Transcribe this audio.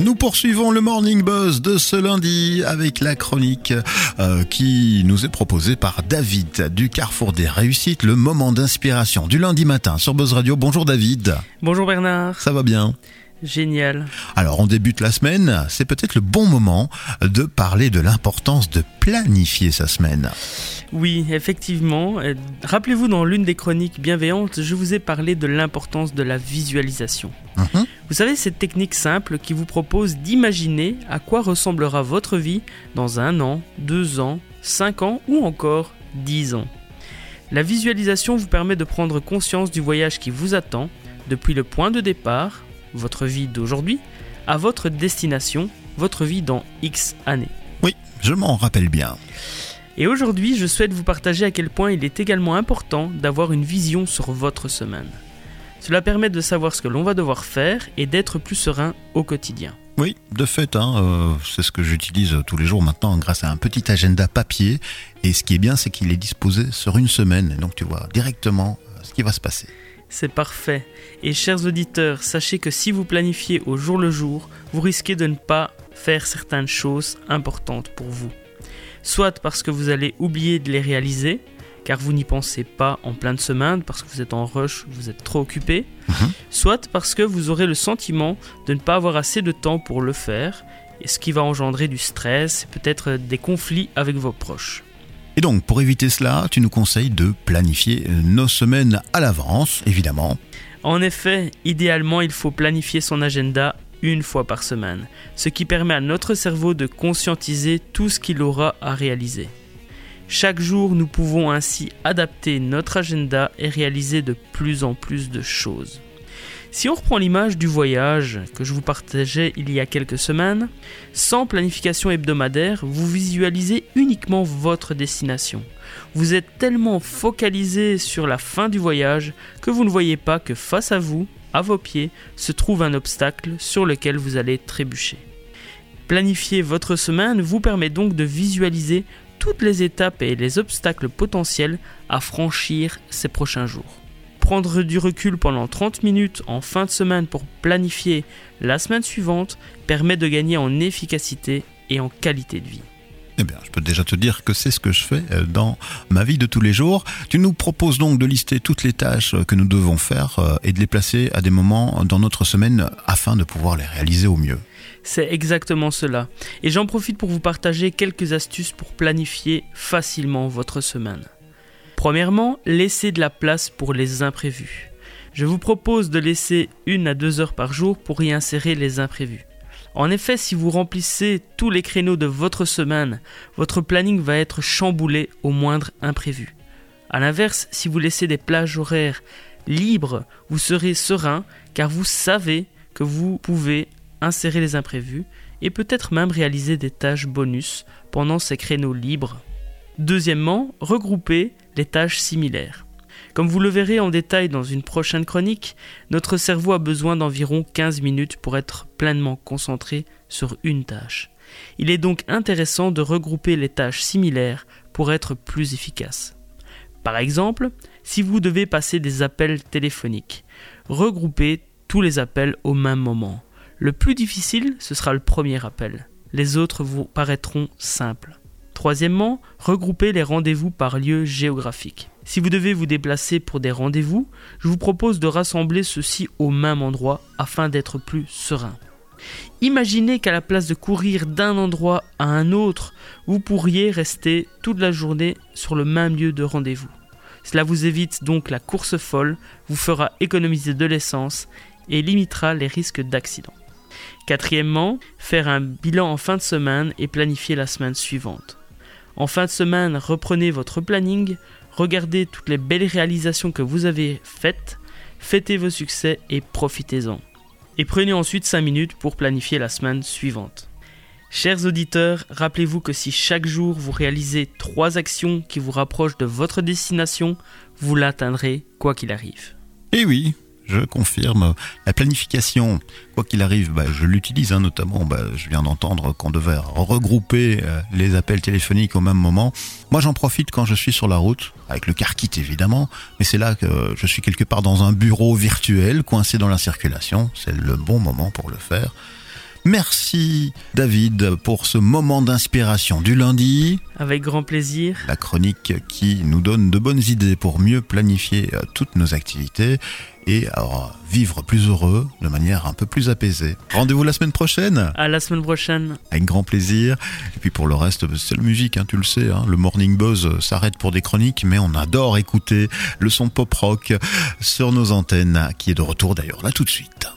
Nous poursuivons le Morning Buzz de ce lundi avec la chronique euh, qui nous est proposée par David du Carrefour des Réussites, le moment d'inspiration du lundi matin sur Buzz Radio. Bonjour David. Bonjour Bernard. Ça va bien? Génial. Alors on débute la semaine, c'est peut-être le bon moment de parler de l'importance de planifier sa semaine. Oui, effectivement. Rappelez-vous, dans l'une des chroniques bienveillantes, je vous ai parlé de l'importance de la visualisation. Mhm. Vous savez, cette technique simple qui vous propose d'imaginer à quoi ressemblera votre vie dans un an, deux ans, cinq ans ou encore dix ans. La visualisation vous permet de prendre conscience du voyage qui vous attend depuis le point de départ, votre vie d'aujourd'hui, à votre destination, votre vie dans X années. Oui, je m'en rappelle bien. Et aujourd'hui, je souhaite vous partager à quel point il est également important d'avoir une vision sur votre semaine. Cela permet de savoir ce que l'on va devoir faire et d'être plus serein au quotidien. Oui, de fait, hein, euh, c'est ce que j'utilise tous les jours maintenant grâce à un petit agenda papier. Et ce qui est bien, c'est qu'il est disposé sur une semaine. Et donc tu vois directement euh, ce qui va se passer. C'est parfait. Et chers auditeurs, sachez que si vous planifiez au jour le jour, vous risquez de ne pas faire certaines choses importantes pour vous. Soit parce que vous allez oublier de les réaliser, car vous n'y pensez pas en pleine semaine, parce que vous êtes en rush, vous êtes trop occupé, Mhm. soit parce que vous aurez le sentiment de ne pas avoir assez de temps pour le faire, et ce qui va engendrer du stress et peut-être des conflits avec vos proches. Et donc, pour éviter cela, tu nous conseilles de planifier nos semaines à l'avance, évidemment. En effet, idéalement, il faut planifier son agenda une fois par semaine, ce qui permet à notre cerveau de conscientiser tout ce qu'il aura à réaliser. Chaque jour, nous pouvons ainsi adapter notre agenda et réaliser de plus en plus de choses. Si on reprend l'image du voyage que je vous partageais il y a quelques semaines, sans planification hebdomadaire, vous visualisez uniquement votre destination. Vous êtes tellement focalisé sur la fin du voyage que vous ne voyez pas que face à vous, à vos pieds, se trouve un obstacle sur lequel vous allez trébucher. Planifier votre semaine vous permet donc de visualiser toutes les étapes et les obstacles potentiels à franchir ces prochains jours. Prendre du recul pendant 30 minutes en fin de semaine pour planifier la semaine suivante permet de gagner en efficacité et en qualité de vie. Eh bien, je peux déjà te dire que c'est ce que je fais euh, dans ma vie de tous les jours. Tu nous proposes donc de lister toutes les tâches que nous devons faire euh, et de les placer à des moments dans notre semaine afin de pouvoir les réaliser au mieux. C'est exactement cela. Et j'en profite pour vous partager quelques astuces pour planifier facilement votre semaine. Premièrement, laissez de la place pour les imprévus. Je vous propose de laisser une à deux heures par jour pour y insérer les imprévus. En effet, si vous remplissez tous les créneaux de votre semaine, votre planning va être chamboulé au moindre imprévu. A l'inverse, si vous laissez des plages horaires libres, vous serez serein car vous savez que vous pouvez insérer les imprévus et peut-être même réaliser des tâches bonus pendant ces créneaux libres. Deuxièmement, regroupez les tâches similaires. Comme vous le verrez en détail dans une prochaine chronique, notre cerveau a besoin d'environ 15 minutes pour être pleinement concentré sur une tâche. Il est donc intéressant de regrouper les tâches similaires pour être plus efficace. Par exemple, si vous devez passer des appels téléphoniques, regroupez tous les appels au même moment. Le plus difficile, ce sera le premier appel. Les autres vous paraîtront simples. Troisièmement, regroupez les rendez-vous par lieu géographique. Si vous devez vous déplacer pour des rendez-vous, je vous propose de rassembler ceux-ci au même endroit afin d'être plus serein. Imaginez qu'à la place de courir d'un endroit à un autre, vous pourriez rester toute la journée sur le même lieu de rendez-vous. Cela vous évite donc la course folle, vous fera économiser de l'essence et limitera les risques d'accident. Quatrièmement, faire un bilan en fin de semaine et planifier la semaine suivante. En fin de semaine, reprenez votre planning, regardez toutes les belles réalisations que vous avez faites, fêtez vos succès et profitez-en. Et prenez ensuite 5 minutes pour planifier la semaine suivante. Chers auditeurs, rappelez-vous que si chaque jour vous réalisez 3 actions qui vous rapprochent de votre destination, vous l'atteindrez quoi qu'il arrive. Et oui, je confirme. La planification, quoi qu'il arrive, bah, je l'utilise, hein, notamment, bah, je viens d'entendre qu'on devait regrouper euh, les appels téléphoniques au même moment. Moi, j'en profite quand je suis sur la route, avec le car kit évidemment, mais c'est là que je suis quelque part dans un bureau virtuel, coincé dans la circulation. C'est le bon moment pour le faire. Merci David pour ce moment d'inspiration du lundi. Avec grand plaisir. La chronique qui nous donne de bonnes idées pour mieux planifier euh, toutes nos activités et alors, vivre plus heureux de manière un peu plus apaisée. Rendez-vous la semaine prochaine. À la semaine prochaine. Avec grand plaisir. Et puis pour le reste, c'est la musique, hein, tu le sais. Hein. le Morning Buzz s'arrête pour des chroniques, mais on adore écouter le son pop rock sur nos antennes, qui est de retour d'ailleurs là tout de suite.